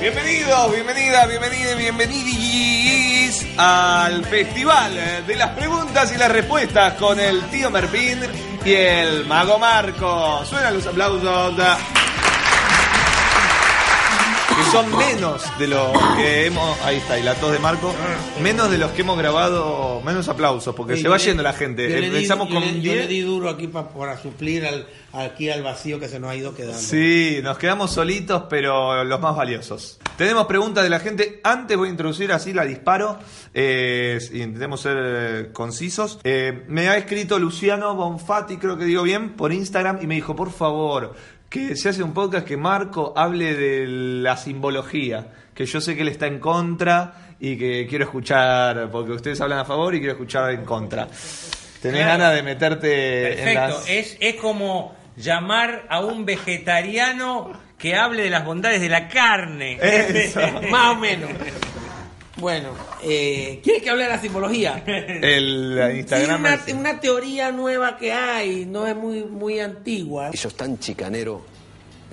Bienvenidos, bienvenidas, bienvenidos, bienvenidis al Festival de las Preguntas y las Respuestas con el tío Merpín y el Mago Marco. Suenan los aplausos. Son menos de los que hemos. Ahí está, y la tos de Marco. Menos de los que hemos grabado. Menos aplausos, porque Sí, se va le- yendo la gente. di- Empezamos yo con le- Yo le 10. di duro aquí pa- para suplir al, aquí al vacío que se nos ha ido quedando. Sí, nos quedamos solitos, pero los más valiosos. Tenemos preguntas de la gente. Antes voy a introducir así, la disparo. eh, intentemos ser eh, concisos. Eh, me ha escrito Luciano Bonfatti, creo que digo bien, por Instagram y me dijo, por favor, que se hace un podcast que Marco hable de la simbología. Que yo sé que él está en contra y que quiero escuchar, porque ustedes hablan a favor y quiero escuchar en contra. ¿Tenés Claro. ganas de meterte en Perfecto, las... es, es como llamar a un vegetariano que hable de las bondades de la carne. Eso. Más o menos. Bueno, eh, ¿quieres que hable de la simbología? El Sí, Instagram. una, es- una teoría nueva que hay, no es muy, muy antigua. Eso es tan chicanero,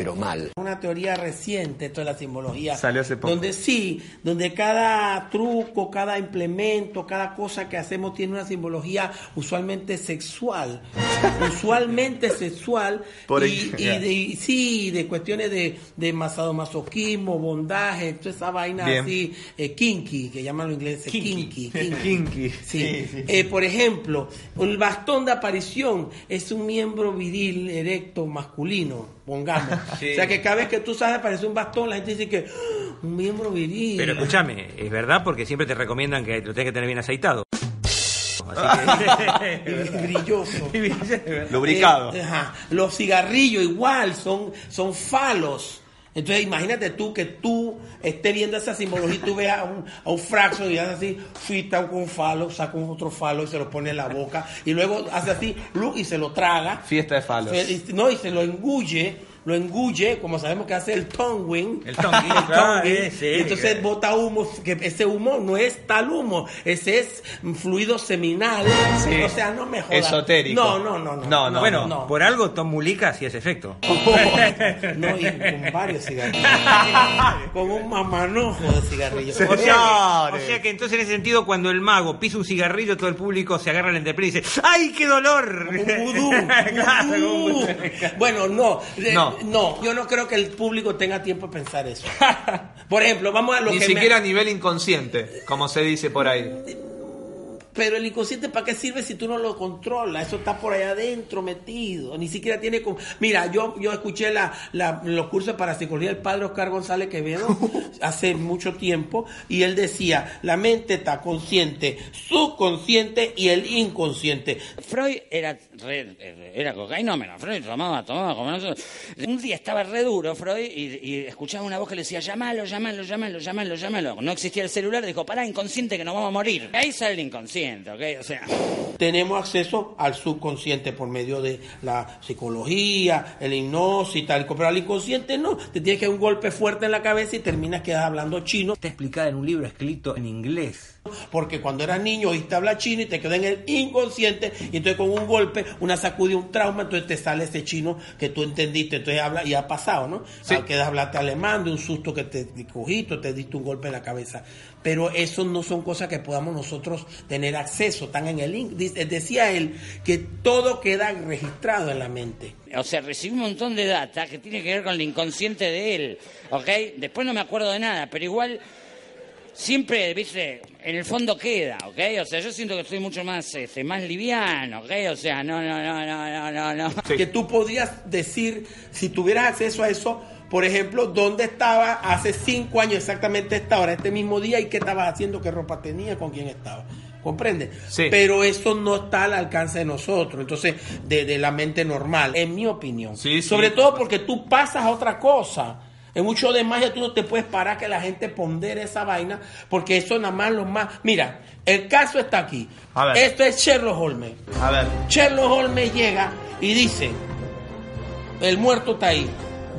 pero mal. Una teoría reciente, esto de la simbología. Salió hace poco. Donde sí, donde cada truco, cada implemento, cada cosa que hacemos tiene una simbología usualmente sexual. usualmente sexual. Por y, y ya. de, y sí, de cuestiones de, de masoquismo, bondaje, toda esa vaina Bien. así, eh, kinky, que llaman los ingleses kinky. kinky. Kinky. Sí. Sí, sí, Eh, por ejemplo, el bastón de aparición es un miembro viril erecto masculino, pongamos. Sí. O sea que cada vez que tú sabes aparece un bastón, la gente dice que "Ah, un miembro viril. Pero escúchame, es verdad porque siempre te recomiendan que lo tengas que tener bien aceitado. Así que... brilloso. Lubricado. Eh, ajá. Los cigarrillos igual son, son falos. Entonces imagínate tú que tú estés viendo esa simbología y tú veas a un, a un fraxo y hace así, fita con un falo, saca un otro falo y se lo pone en la boca y luego hace así y se lo traga. Fiesta de falos. No, y se lo engulle, lo engulle, como sabemos que hace el tongue wing. El tongue wing, claro, y entonces eh. bota humo, que ese humo no es tal humo, ese es fluido seminal. Sí. O sea, no me jodas. Esotérico. No, no, no, no. No, no, bueno, no. por algo Tom Mulica hacía ese efecto. No, y con varios cigarrillos. con un mamanojo de cigarrillos. O sea, que, Señores. o sea que entonces en ese sentido cuando el mago pisa un cigarrillo todo el público se agarra la entrepierna y dice ¡Ay, qué dolor! Un vudú. Claro, como un vudú. vudú. Bueno, no, eh, No. no. yo no creo que el público tenga tiempo de pensar eso. Por ejemplo, vamos a lo Ni que me- siquiera a nivel inconsciente, como se dice por ahí. Pero el inconsciente, ¿para qué sirve si tú no lo controlas? Eso está por allá adentro metido. Ni siquiera tiene... como- Mira, yo, yo escuché la, la- los cursos para psicología del padre Oscar González Quevedo hace mucho tiempo y él decía, la mente está consciente, subconsciente y el inconsciente. Freud era re- era cocainómeno, Freud tomaba, tomaba como nosotros. Un día estaba re duro Freud y, y escuchaba una voz que le decía, llámalo, llámalo, llámalo, llámalo, llámalo. No existía el celular, dijo, pará, inconsciente que nos vamos a morir. Ahí sale el inconsciente, ¿ok? O sea... tenemos acceso al subconsciente por medio de la psicología, el hipnosis y tal. Pero al inconsciente no. Te tienes que dar un golpe fuerte en la cabeza y terminas quedando hablando chino. Está explicada en un libro escrito en inglés. Porque cuando eras niño oíste hablar chino y te quedó en el inconsciente. Y entonces con un golpe, una sacudida, un trauma, entonces te sale ese chino que tú entendiste. Entonces habla y ha pasado, ¿no? Sí. Quedas hablaste alemán de un susto que te cogiste, te diste un golpe en la cabeza. Pero eso no son cosas que podamos nosotros tener acceso. Están en el in- dice- Decía él que todo queda registrado en la mente. O sea, recibí un montón de data que tiene que ver con el inconsciente de él, ¿ok? Después no me acuerdo de nada, pero igual siempre, viste, en el fondo queda, ¿ok? O sea, yo siento que estoy mucho más, este, más liviano, ¿ok? O sea, no, no, no, no, no, no, no. Que tú podrías decir, si tuvieras acceso a eso, por ejemplo, dónde estaba hace cinco años exactamente esta hora, este mismo día, y qué estabas haciendo, qué ropa tenía, con quién estaba. ¿Comprende? Sí. Pero eso no está al alcance de nosotros, entonces, de, de la mente normal, en mi opinión. Sí, sí. Sobre todo porque tú pasas a otra cosa. En mucho de magia tú no te puedes parar que la gente pondere esa vaina, porque eso nada más lo más... Mira, el caso está aquí. A ver. Esto es Sherlock Holmes. A ver. Sherlock Holmes llega y dice, el muerto está ahí.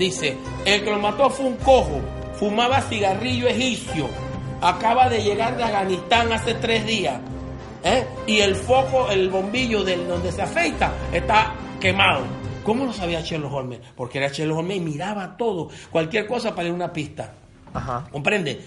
Dice, el que lo mató fue un cojo, fumaba cigarrillo egipcio, acaba de llegar de Afganistán hace tres días. ¿eh? Y el foco, el bombillo del donde se afeita está quemado. ¿Cómo lo sabía Sherlock Holmes? Porque era Sherlock Holmes y miraba todo, cualquier cosa para ir a una pista. Ajá. ¿Comprende?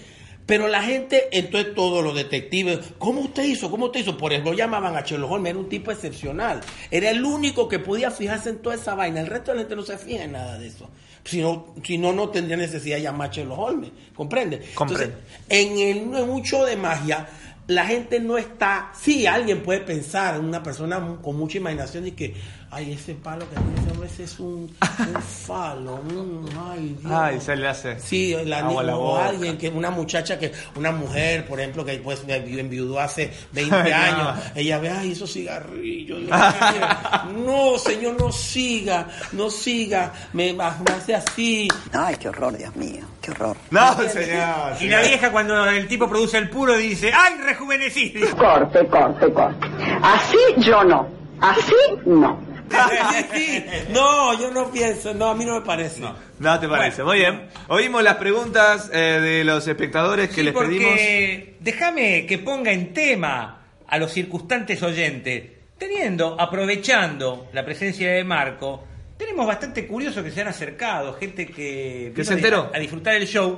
Pero la gente, entonces todos los detectives, ¿cómo usted hizo? ¿Cómo usted hizo? Por eso lo llamaban a Sherlock Holmes, era un tipo excepcional. Era el único que podía fijarse en toda esa vaina. El resto de la gente no se fija en nada de eso. Si no, si no, no tendría necesidad de llamar a Sherlock Holmes. ¿Comprende? Entonces, en el en show de magia, la gente no está. Sí, alguien puede pensar, una persona con mucha imaginación, y que, ay, ese palo que tiene ese hombre ese es un, un falo. mm, ay, Dios. Ay, se le hace. Sí, la, agua la o boca. alguien que una muchacha que una mujer, por ejemplo, que pues enviudó hace 20 Ay, no. años, ella ve, ay, esos cigarrillos. Dios mío. no, señor, no siga, no siga, me, me hace así. Ay, qué horror, Dios mío, qué horror. No, señor. Y la vieja cuando el tipo produce el puro dice, ¡ay, rejuvenecí! Corte, corte, corte. Así yo no, así no. Sí, sí. No, yo no pienso, no, a mí no me parece. No te parece. Muy bien. Oímos las preguntas eh, de los espectadores que Sí, les pedimos. porque déjame que ponga en tema a los circunstantes oyentes, teniendo, aprovechando la presencia de Marco, tenemos bastante curiosos que se han acercado, gente que, se enteró. A, a disfrutar el show,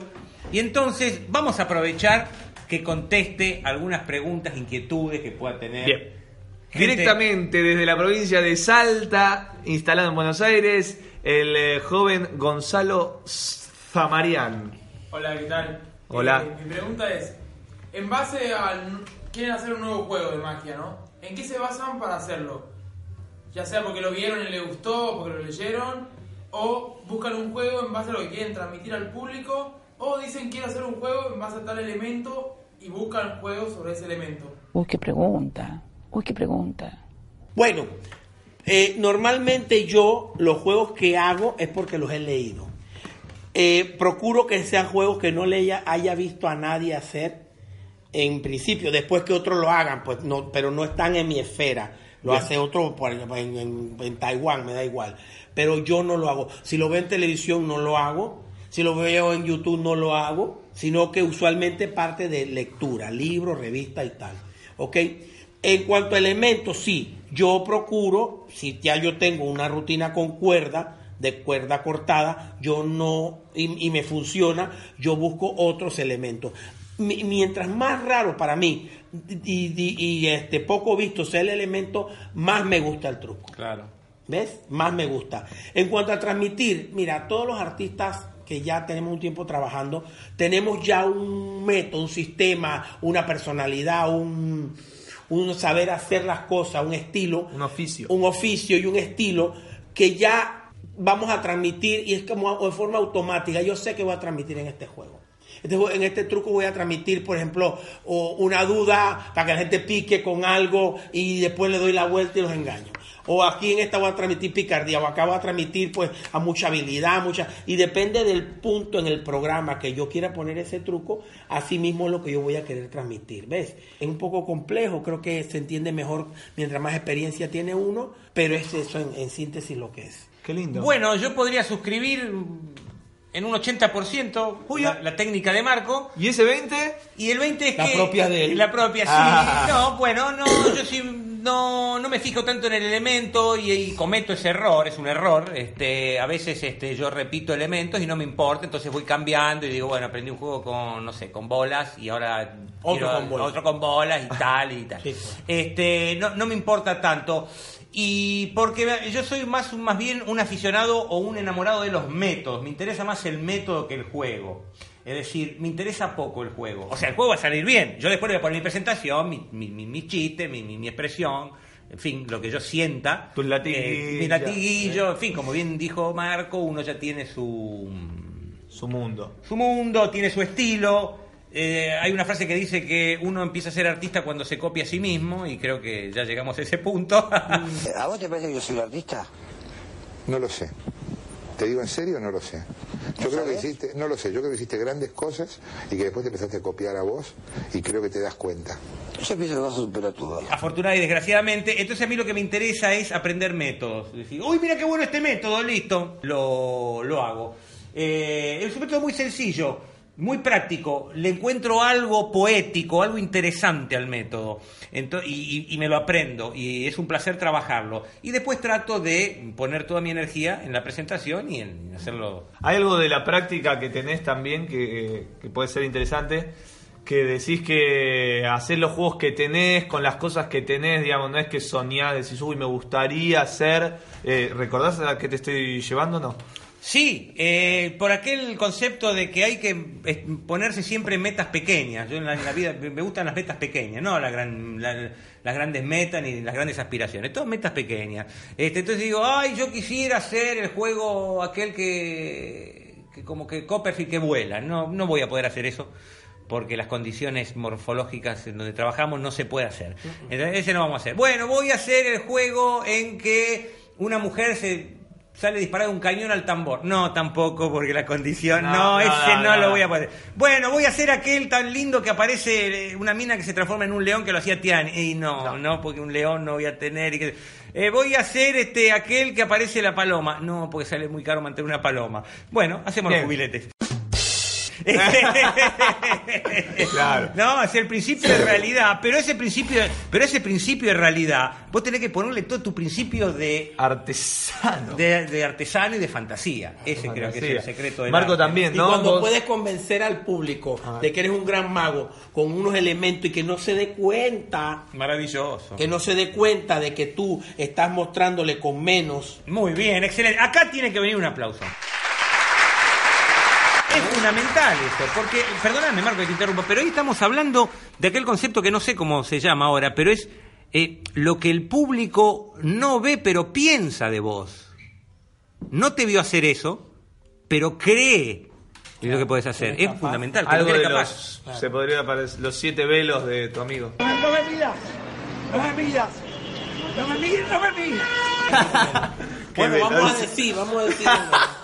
y entonces vamos a aprovechar que conteste algunas preguntas, inquietudes que pueda tener. Bien. Gente- Directamente desde la provincia de Salta, instalado en Buenos Aires, el eh, joven Gonzalo Zamarian. Hola, ¿qué tal? Hola. Eh, mi pregunta es, en base al... Quieren hacer un nuevo juego de magia, ¿no? ¿En qué se basan para hacerlo? Ya sea porque lo vieron y les gustó, porque lo leyeron, o buscan un juego en base a lo que quieren transmitir al público, o dicen quiero hacer un juego en base a tal elemento y buscan juegos sobre ese elemento. Uy, qué pregunta. Uy, qué pregunta. Bueno, eh, normalmente yo los juegos que hago es porque los he leído. Eh, procuro que sean juegos que no le haya, haya visto a nadie hacer en principio, después que otros lo hagan, pues no, pero no están en mi esfera. Lo Bien. hace otro por- en, en- en Taiwán, me da igual. Pero yo no lo hago. Si lo veo en televisión, no lo hago. Si lo veo en YouTube, no lo hago. Sino que usualmente parte de lectura, libros, revistas y tal. ¿Ok? En cuanto a elementos, sí. Yo procuro, si ya yo tengo una rutina con cuerda, de cuerda cortada, yo no, y, y me funciona, yo busco otros elementos. Mi- mientras más raro para mí y, y- y, este poco visto sea el elemento, más me gusta el truco. Claro. ¿Ves? Más me gusta. En cuanto a transmitir, mira, todos los artistas que ya tenemos un tiempo trabajando, tenemos ya un método, un sistema, una personalidad, un, un saber hacer las cosas, un estilo. Un oficio. Un oficio y un estilo que ya vamos a transmitir y es como de forma automática. Yo sé que voy a transmitir en este juego. Este en este truco voy a transmitir, por ejemplo, una duda para que la gente pique con algo y después le doy la vuelta y los engaño. O aquí en esta voy a transmitir picardía, o acá voy a transmitir pues a mucha habilidad, mucha... Y depende del punto en el programa que yo quiera poner ese truco, así mismo es lo que yo voy a querer transmitir. ¿Ves? Es un poco complejo, creo que se entiende mejor mientras más experiencia tiene uno, pero es eso en, en síntesis lo que es. Qué lindo. Bueno, yo podría suscribir en un 80% la, la técnica de Marco. ¿Y ese 20? Y el 20 es La que... propia de él. La propia, sí. Ah. No, bueno, no, yo sí no, no me fijo tanto en el elemento y, y cometo ese error, es un error. Este, a veces este, yo repito elementos y no me importa, entonces voy cambiando y digo, bueno, aprendí un juego con, no sé, con bolas y ahora Otro con bolas. otro con bolas y tal y tal. Este, no, no me importa tanto. Y porque yo soy más, más bien un aficionado o un enamorado de los métodos. Me interesa más el método que el juego. Es decir, me interesa poco el juego. O sea, el juego va a salir bien. Yo después le voy a poner mi presentación, mi, mi, mi, mi chiste, mi, mi, mi expresión, en fin, lo que yo sienta. Tus latiguillos. Eh, mi latiguillo, en fin, como bien dijo Marco, uno ya tiene su, Su mundo. su mundo, tiene su estilo. eh, hay una frase que dice que uno empieza a ser artista cuando se copia a sí mismo y creo que ya llegamos a ese punto. ¿A vos te parece que yo soy un artista? No lo sé. Te digo en serio, no lo sé. Yo creo que hiciste, no lo sé, yo creo que hiciste grandes cosas y que después te empezaste a copiar a vos y creo que te das cuenta. Yo pienso que vas a superar todo. Afortunada y desgraciadamente. Entonces a mí lo que me interesa es aprender métodos. Decir, uy, mira qué bueno este método, listo. Lo, lo hago. Eh, es un método muy sencillo, muy práctico. Le encuentro algo poético, algo interesante al método. Ento- y, me lo aprendo. Y es un placer trabajarlo. Y después trato de poner toda mi energía en la presentación y en hacerlo Hay algo de la práctica que tenés también que, que puede ser interesante. Que decís que hacer los juegos que tenés con las cosas que tenés, digamos, no es que soñás, decís, uy, me gustaría hacer. Eh, ¿Recordás a qué te estoy llevando no? Sí, eh, por aquel concepto de que hay que ponerse siempre metas pequeñas. Yo en la, en la vida me me gustan las metas pequeñas, no la gran- la- las grandes metas ni las grandes aspiraciones, todas metas pequeñas. Este, entonces digo, ay, yo quisiera hacer el juego aquel que, que como que Copperfield que vuela. No, no voy a poder hacer eso porque las condiciones morfológicas en donde trabajamos no se puede hacer. Entonces, ese no vamos a hacer. Bueno, voy a hacer el juego en que una mujer se sale disparada de un cañón al tambor. No, tampoco, porque la condición... No, No, no, ese no, lo voy a poder. Bueno, voy a hacer aquel tan lindo que aparece eh, una mina que se transforma en un león que lo hacía Tiani. Y no, no, porque un león no voy a tener. y que- Eh, voy a hacer este aquel que aparece la paloma. No, porque sale muy caro mantener una paloma. Bueno, hacemos Bien. los jubiletes. Claro. No, es el principio de realidad, pero ese principio, pero ese principio de realidad, vos tenés que ponerle todo tu principio de Artesano. de, de artesano y de fantasía. Ese creo que es el secreto del Marco arte. también, Y cuando Vos- puedes convencer al público de que eres un gran mago con unos elementos y que no se dé cuenta, Maravilloso. que no se dé cuenta de que tú estás mostrándole con menos. Muy bien, excelente. Acá tiene que venir un aplauso. Es fundamental eso, porque, perdóname Marco que te interrumpa, pero hoy estamos hablando de aquel concepto que no sé cómo se llama ahora, pero es eh, lo que el público no ve pero piensa de vos. No te vio hacer eso, pero cree en lo que puedes hacer. Es capaz. fundamental. que Algo eres de capaz. los, se podría parecer, los siete velos de tu amigo. No me miras, no me miras, no me miras, no me miras. Bueno, vamos a decir, vamos a decir.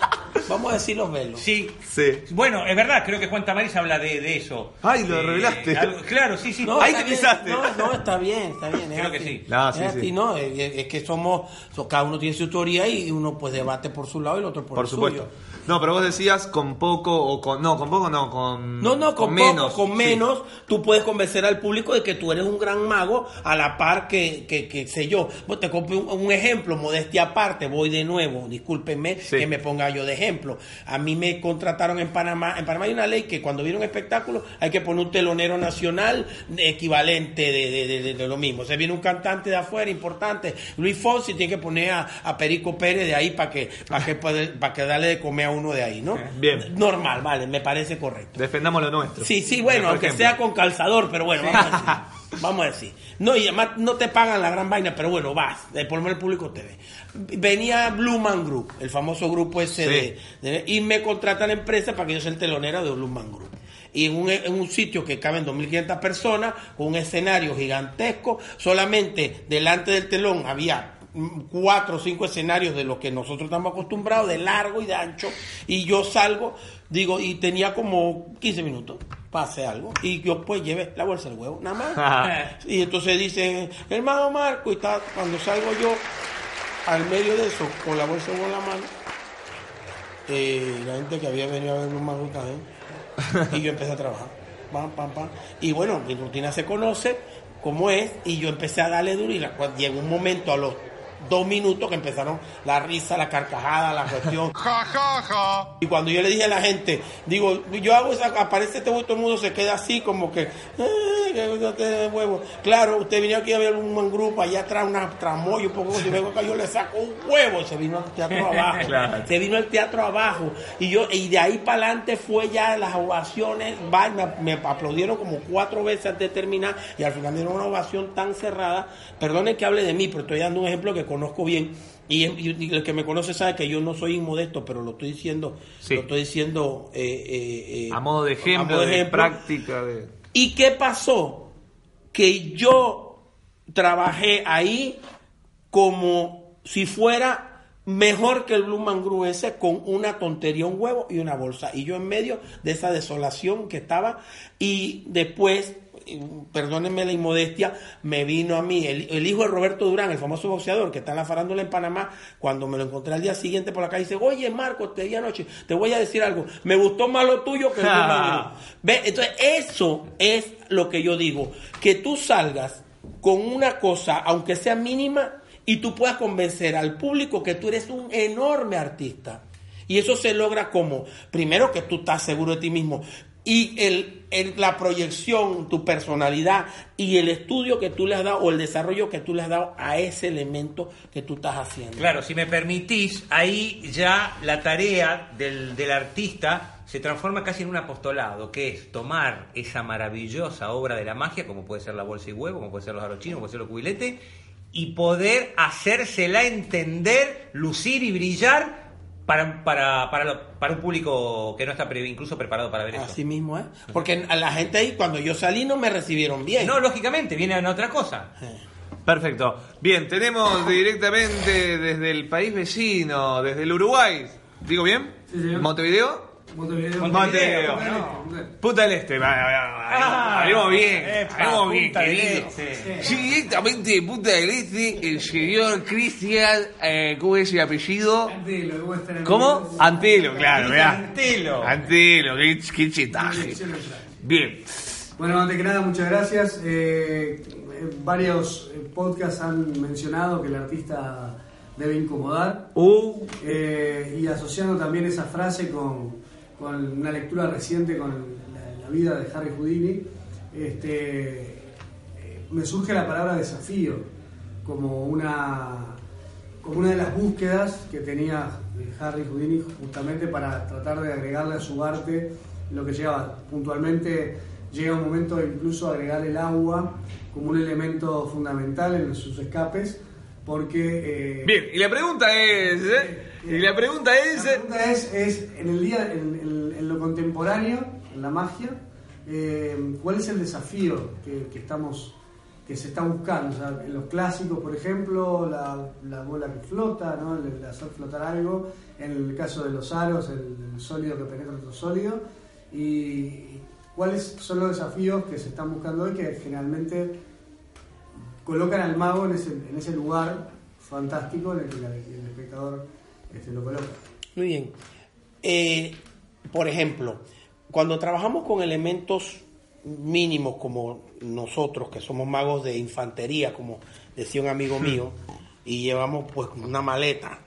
Vamos a decir los velos. Sí. Sí. Bueno, es verdad, creo que Juan Tamariz habla de, de eso. Ay, lo Eh, revelaste. algo- claro, sí, sí. No, Ahí te bien. pisaste. No, no, está bien, está bien. es Creo que así. sí. No, es sí, así, sí. no, es, es que somos, so- cada uno tiene su teoría y uno pues debate por su lado y el otro por, Por el supuesto. suyo. No, pero vos decías con poco o con. No, con poco no, con. No, no, con, menos. poco, con sí. menos, tú puedes convencer al público de que tú eres un gran mago a la par que, que, que sé yo. Pues te compro un, un ejemplo, modestia aparte, voy de nuevo, discúlpenme Sí. que me ponga yo de ejemplo. A mí me contrataron en Panamá, en Panamá hay una ley que cuando viene un espectáculo hay que poner un telonero nacional equivalente de, de- de- de- de lo mismo. O sea, viene un cantante de afuera importante, Luis Fonsi tiene que poner a, a Perico Pérez de ahí para que, para que, para que darle de comer a uno de ahí, ¿no? Bien. Normal, vale, me parece correcto. Defendamos lo nuestro. Sí, sí, bueno, aunque ejemplo. sea con calzador, pero bueno, vamos a decir. Vamos a decir. No, y además no te pagan la gran vaina, pero bueno, vas. eh, Por lo menos el público te ve. Venía Blue Man Group, el famoso grupo ese de, de- Y me contratan la empresa para que yo sea el telonero de Blue Man Group. Y en un, en un sitio que caben 2.500 personas, con un escenario gigantesco, solamente delante del telón había cuatro o cinco escenarios de los que nosotros estamos acostumbrados, de largo y de ancho, y yo salgo, digo, y tenía como 15 minutos hacer algo, y yo pues llevé la bolsa del huevo, nada más. y entonces dicen, hermano Marco, y está, cuando salgo yo al medio de eso, con la bolsa de huevo en la mano, eh, la gente que había venido a ver un Marco también, y yo empecé a trabajar. Pam, pam, pam. Y bueno, mi rutina se conoce como es, y yo empecé a darle duro. Y la- llegó un momento a los dos minutos que empezaron la risa, la carcajada, la cuestión. Y cuando yo le dije a la gente, digo, yo hago esa, aparece este huevo, todo el mundo se queda así, como que, "Eh, no te huevo. Claro, usted vino aquí a ver un buen grupo, allá atrás una tramoya, un poco, si vengo acá, yo le saco un huevo, y se vino al teatro abajo. Claro. Se vino al teatro abajo. Y yo, y de ahí para adelante fue ya las ovaciones, va, me, me aplaudieron como cuatro veces antes de terminar, y al final dieron una ovación tan cerrada. Perdonen que hable de mí, pero estoy dando un ejemplo que conozco bien. Y, y- y el que me conoce sabe que yo no soy inmodesto, pero lo estoy diciendo, Sí. lo estoy diciendo eh, eh, eh, A modo de ejemplo, modo de, ejemplo. práctica. De... ¿Y qué pasó? Que yo trabajé ahí como si fuera mejor que el Blue Man Group ese con una tontería, un huevo y una bolsa. Y yo en medio de esa desolación que estaba y después, perdónenme la inmodestia, me vino a mí el, el hijo de Roberto Durán, el famoso boxeador que está en la farándula en Panamá, cuando me lo encontré al día siguiente por la calle, dice, oye Marco, te di anoche, te voy a decir algo, me gustó más lo tuyo que el Blue Man Group". ¿Ve? Entonces, eso es lo que yo digo, que tú salgas con una cosa, aunque sea mínima, y tú puedas convencer al público que tú eres un enorme artista. Y eso se logra como, primero que tú estás seguro de ti mismo, y el, la proyección, tu personalidad y el estudio que tú le has dado o el desarrollo que tú le has dado a ese elemento que tú estás haciendo. Claro, si me permitís, ahí ya la tarea del, del artista se transforma casi en un apostolado, que es tomar esa maravillosa obra de la magia, como puede ser la bolsa y huevo, como puede ser los arochinos, como puede ser los cubiletes, y poder hacérsela entender, lucir y brillar para, para, para, lo- para un público que no está pre- incluso preparado para ver eso. Así mismo es. Porque a la gente ahí, cuando yo salí, no me recibieron bien. No, lógicamente, viene en otra cosa. Perfecto. Bien, tenemos directamente desde el país vecino, desde el Uruguay. ¿Digo bien? Sí, señor. ¿Montevideo? Montevideo. Montevideo. Punta del Este. Ah, Hablemos bien. epa, Hablemos bien, querido. Este. Sí, directamente de Punta del Este, el señor Cristian, eh, ¿cómo es el apellido? Antelo, ¿cómo. Antelo, claro, ¿verdad? Antelo. Antelo, qué, qué chetaje. Bien. Bueno, antes que nada, muchas gracias. Eh, eh, varios eh, podcasts han mencionado que el artista debe incomodar. Uh, Eh, y asociando también esa frase con, con una lectura reciente con la, vida de Harry Houdini, este, eh, me surge la palabra desafío como una, como una de las búsquedas que tenía eh, Harry Houdini justamente para tratar de agregarle a su arte lo que llevaba. Puntualmente llega un momento incluso agregar el agua como un elemento fundamental en sus escapes porque... eh, bien, y la pregunta es. Y la pregunta es... la pregunta es, es, en el día, en, en- en lo contemporáneo, en la magia, eh, ¿cuál es el desafío que, que estamos, que se está buscando? O sea, en los clásicos, por ejemplo, la, la bola que flota, ¿no? el, el hacer flotar algo. En el caso de los aros, el, el sólido que penetra otro sólido. Y cuáles son los desafíos que se están buscando hoy que generalmente colocan al mago en ese, en ese lugar fantástico en el que el espectador este, lo coloca. Muy bien. Eh, por ejemplo, cuando trabajamos con elementos mínimos como nosotros, que somos magos de infantería, como decía un amigo mío, y llevamos pues una maleta,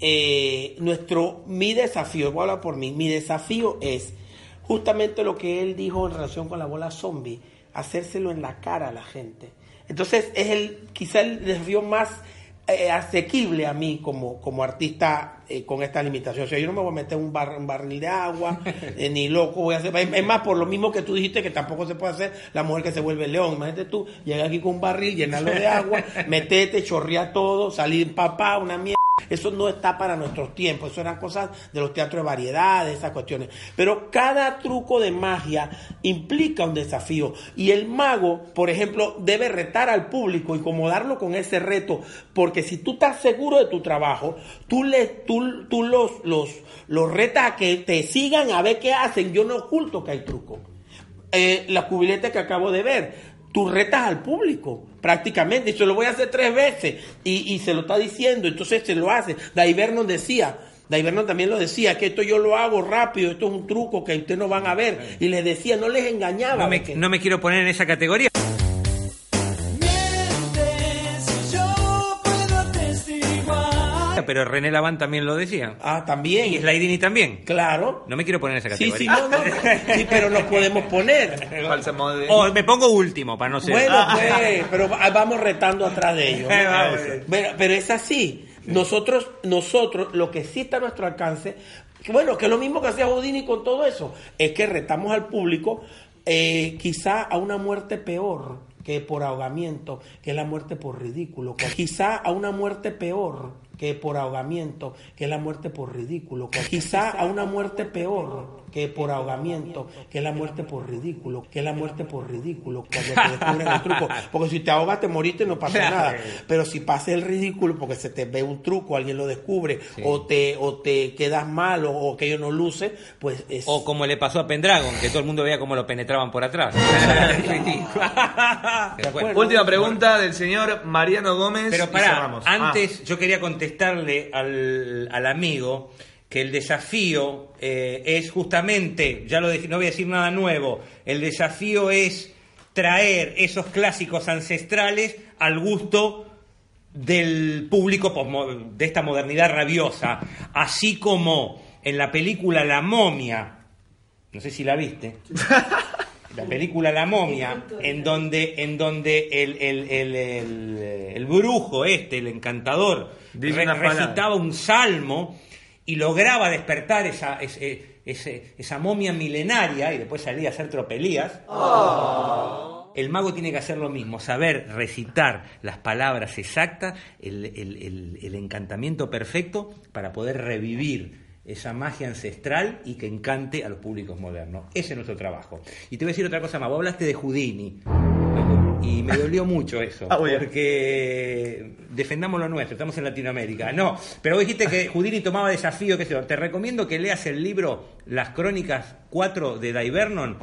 eh, nuestro, mi desafío, voy a hablar por mí, mi desafío es justamente lo que él dijo en relación con la bola zombie, hacérselo en la cara a la gente. Entonces es el quizá el desafío más eh, asequible a mí como, como artista eh, con esta limitación. O sea, yo no me voy a meter un, bar- un barril de agua, eh, ni loco voy a hacer. Es, es más, por lo mismo que tú dijiste que tampoco se puede hacer la mujer que se vuelve león. Imagínate tú, llegar aquí con un barril, llenarlo de agua, meterte, chorrear todo, salir papá, una mierda. Eso no está para nuestros tiempos, eso eran cosas de los teatros de variedades, esas cuestiones. Pero cada truco de magia implica un desafío. Y el mago, por ejemplo, debe retar al público, incomodarlo con ese reto. Porque si tú estás seguro de tu trabajo, tú, le, tú, tú los, los, los retas a que te sigan a ver qué hacen. Yo no oculto que hay truco. Eh, la cubilete que acabo de ver, tú retas al público prácticamente, y se lo voy a hacer tres veces, y, y se lo está diciendo, entonces se lo hace. Dai Vernon decía, Dai Vernon también lo decía, que esto yo lo hago rápido, esto es un truco que ustedes no van a ver, y les decía, no les engañaba. No me, porque- no me quiero poner en esa categoría. Pero René Laván también lo decía. Ah, también. Y Slidini también. Claro. No me quiero poner en esa Sí, categoría. sí, no, no. Sí, pero nos podemos poner. O me pongo último para no ser. Bueno, pues, pero va- vamos retando atrás de ellos. Pero, pero es así. Nosotros, nosotros, lo que sí está a nuestro alcance, bueno, que es lo mismo que hacía Houdini con todo eso, es que retamos al público eh, quizá a una muerte peor que por ahogamiento, que es la muerte por ridículo. Quizá a una muerte peor que por ahogamiento, que la muerte por ridículo. Quizá a una muerte peor que por ahogamiento, que es la muerte por ridículo, que es la muerte por ridículo, cuando te descubren el truco. Porque si te ahogas, te moriste y no pasa nada. Pero si pasa el ridículo, porque se te ve un truco, alguien lo descubre, o te o te quedas mal, o, o que ello no luce, pues es... O como le pasó a Pendragon, que todo el mundo veía cómo lo penetraban por atrás. Bueno, Última pregunta del señor Mariano Gómez. Pero cerramos. Ah. antes yo quería contestarle al, al amigo que el desafío eh, es justamente, ya lo no voy a decir nada nuevo, el desafío es traer esos clásicos ancestrales al gusto del público de esta modernidad rabiosa, así como en la película La momia, no sé si la viste, la película La momia, en donde, en donde el, el- el- el- el brujo este, el encantador, recitaba un salmo y lograba despertar esa, ese- ese- esa momia milenaria y después salía a hacer tropelías. El mago tiene que hacer lo mismo, saber recitar las palabras exactas, el, el- el- el encantamiento perfecto para poder revivir esa magia ancestral y que encante a los públicos modernos. Ese es nuestro trabajo. Y te voy a decir otra cosa más. Vos hablaste de Houdini. Y me dolió mucho eso, Ah, porque defendamos lo nuestro, estamos en Latinoamérica. No, pero dijiste que Houdini tomaba desafío, qué sé yo. Te recomiendo que leas el libro Las Crónicas 4 de Dai Vernon,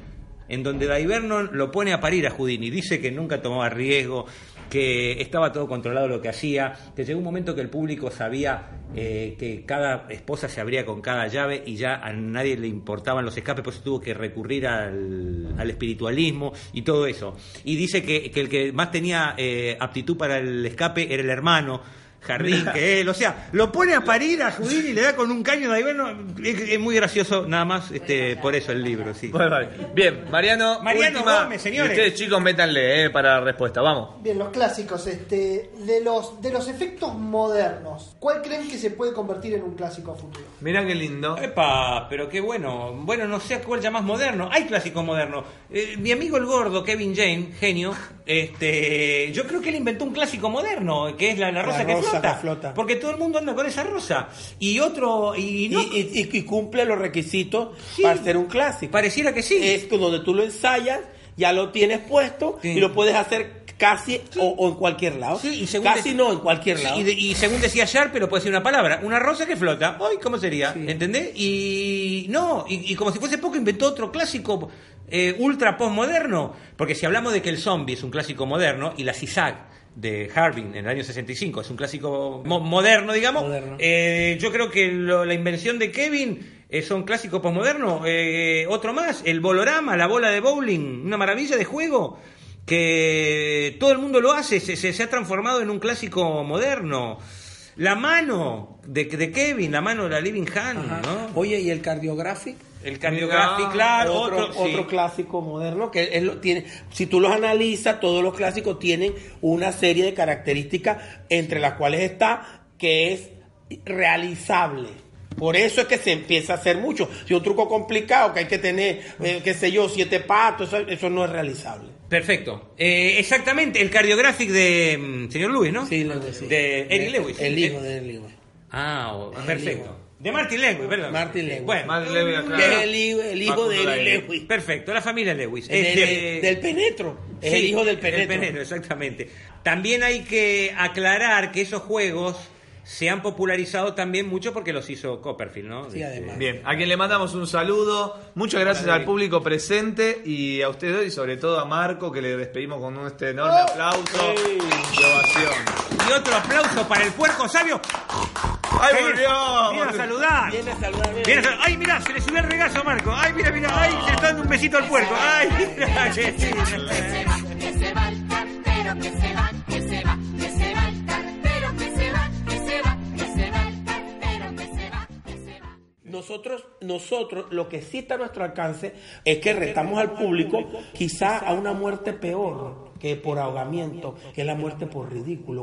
en donde Dai Vernon lo pone a parir a Houdini. Dice que nunca tomaba riesgo, que estaba todo controlado lo que hacía, que llegó un momento que el público sabía eh, que cada esposa se abría con cada llave y ya a nadie le importaban los escapes, pues tuvo que recurrir al, al espiritualismo y todo eso. Y dice que, que el que más tenía eh, aptitud para el escape era el hermano. Jardín que él, o sea, lo pone a parir a Houdini y le da con un caño de ahí, bueno, es, es muy gracioso, nada más, este, por eso el libro, sí. Bueno, vale. Bien, Mariano. Mariano última. Gómez, señores. Y ustedes, chicos, métanle eh, para la respuesta. Vamos. Bien, los clásicos, este, de los de los efectos modernos, ¿cuál creen que se puede convertir en un clásico a futuro? Mirá qué lindo. Epa, pero qué bueno. Bueno, no sé cuál llamás moderno. Hay clásicos modernos. Eh, mi amigo el gordo, Kevin Jane, genio, este, yo creo que él inventó un clásico moderno, que es la, la rosa, La que, rosa flota, que flota. Porque todo el mundo anda con esa rosa. Y otro, y, no, y, y- y cumple los requisitos para ser un clásico. Pareciera que sí. Es donde tú lo ensayas, ya lo tienes puesto y lo puedes hacer casi o, o en cualquier lado. y según casi de- no, en cualquier Sí, lado. y, de- y según decía Sharp, pero puede ser una palabra. Una rosa que flota. Ay, ¿cómo sería? ¿Entendés? Y no, y, y como si fuese poco, inventó otro clásico eh, ultra postmoderno. Porque si hablamos de que el zombie es un clásico moderno y la CISAG de Harbin en el año 65 es un clásico mo- moderno, digamos, eh, yo creo que lo- la invención de Kevin eh, son clásicos postmodernos. Eh, otro más, el bolorama, la bola de bowling, una maravilla de juego que todo el mundo lo hace, se, se- se ha transformado en un clásico moderno. La mano de, de Kevin, la mano de la Living Hand. Oye, ¿y el cardiographic? El cardiographic, claro, otro, otro, sí. otro clásico moderno que es lo- tiene, si tú los analizas, todos los clásicos tienen una serie de características entre las cuales está que es realizable. Por eso es que se empieza a hacer mucho. Si un truco complicado que hay que tener, eh, qué sé yo, siete patos, eso, eso no es realizable. Perfecto. Eh, exactamente, el cardiographic de mm, señor Lewis, ¿no? Sí, sí. De Eric Lewis. El Eh, hijo de Eric Lewis. Ah, perfecto. De Martin Lewis, perdón. Martin Lewis. Bueno, Martin Lewis, acá. Que es el hijo, el hijo de Lewis. Lewis. Perfecto, la familia Lewis. Del- Este- del penetro. Es el hijo del penetro. exactamente. También hay que aclarar que esos juegos se han popularizado también mucho porque los hizo Copperfield, ¿no? Sí, Este, además. Bien, a quien le mandamos un saludo. Muchas gracias al público presente y a ustedes y sobre todo a Marco que le despedimos con un este enorme aplauso y ovación. Y otro aplauso para el puerco sabio. ¡Ay, volvió! Viene a saludar. Viene a saludar. Viene a saludar. Ay, mira, se le subió el regazo a Marco. Ay, mira, mira. Ay, se le está dando un besito al puerco. Ay, mira. Que se va el cartero, que se va, que se va, que se va el cartero, que se va, que se va, que se va el cartero, que se va, que se va. Nosotros, nosotros, lo que sí está a nuestro alcance es que retamos al público quizá a una muerte peor que por ahogamiento, que es la muerte por ridículo.